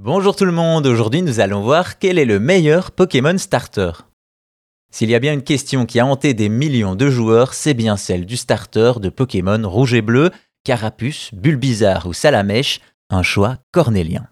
Bonjour tout le monde, aujourd'hui nous allons voir quel est le meilleur Pokémon starter. S'il y a bien une question qui a hanté des millions de joueurs, c'est bien celle du starter de Pokémon rouge et bleu, Carapuce, Bulbizarre ou Salamèche, un choix cornélien.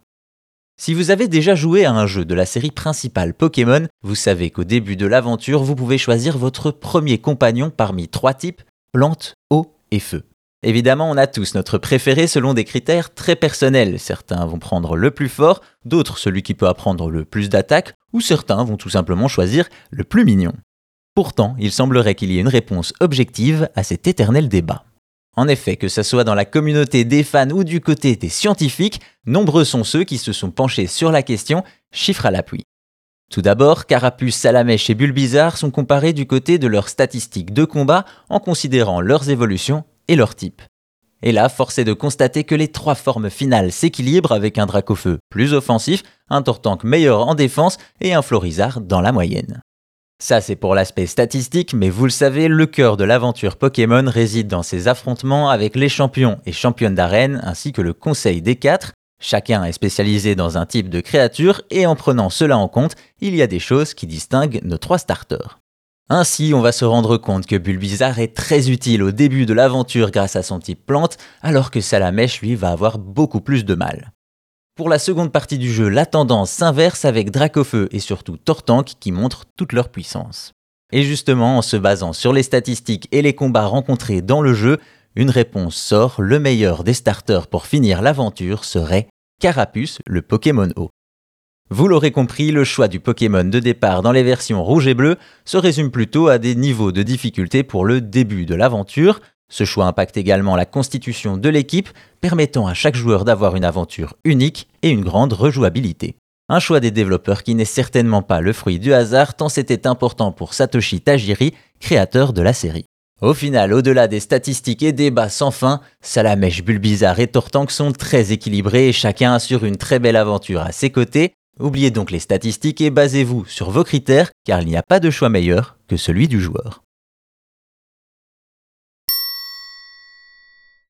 Si vous avez déjà joué à un jeu de la série principale Pokémon, vous savez qu'au début de l'aventure, vous pouvez choisir votre premier compagnon parmi trois types, plante, eau et feu. Évidemment, on a tous notre préféré selon des critères très personnels. Certains vont prendre le plus fort, d'autres celui qui peut apprendre le plus d'attaques, ou certains vont tout simplement choisir le plus mignon. Pourtant, il semblerait qu'il y ait une réponse objective à cet éternel débat. En effet, que ce soit dans la communauté des fans ou du côté des scientifiques, nombreux sont ceux qui se sont penchés sur la question, chiffre à l'appui. Tout d'abord, Carapuce, Salamèche et Bulbizarre sont comparés du côté de leurs statistiques de combat en considérant leurs évolutions et leur type. Et là, force est de constater que les trois formes finales s'équilibrent avec un Dracofeu plus offensif, un Tortank meilleur en défense et un Florizard dans la moyenne. Ça c'est pour l'aspect statistique, mais vous le savez, le cœur de l'aventure Pokémon réside dans ses affrontements avec les champions et championnes d'arène ainsi que le conseil des quatre. Chacun est spécialisé dans un type de créature et en prenant cela en compte, il y a des choses qui distinguent nos trois starters. Ainsi, on va se rendre compte que Bulbizarre est très utile au début de l'aventure grâce à son type plante, alors que Salamèche lui va avoir beaucoup plus de mal. Pour la seconde partie du jeu, la tendance s'inverse avec Dracofeu et surtout Tortank qui montrent toute leur puissance. Et justement, en se basant sur les statistiques et les combats rencontrés dans le jeu, une réponse sort, le meilleur des starters pour finir l'aventure serait Carapuce, le Pokémon eau. Vous l'aurez compris, le choix du Pokémon de départ dans les versions rouge et bleu se résume plutôt à des niveaux de difficulté pour le début de l'aventure. Ce choix impacte également la constitution de l'équipe, permettant à chaque joueur d'avoir une aventure unique et une grande rejouabilité. Un choix des développeurs qui n'est certainement pas le fruit du hasard tant c'était important pour Satoshi Tajiri, créateur de la série. Au final, au-delà des statistiques et débats sans fin, Salamèche, Bulbizarre et Tortank sont très équilibrés et chacun assure une très belle aventure à ses côtés, Oubliez donc les statistiques et basez-vous sur vos critères car il n'y a pas de choix meilleur que celui du joueur.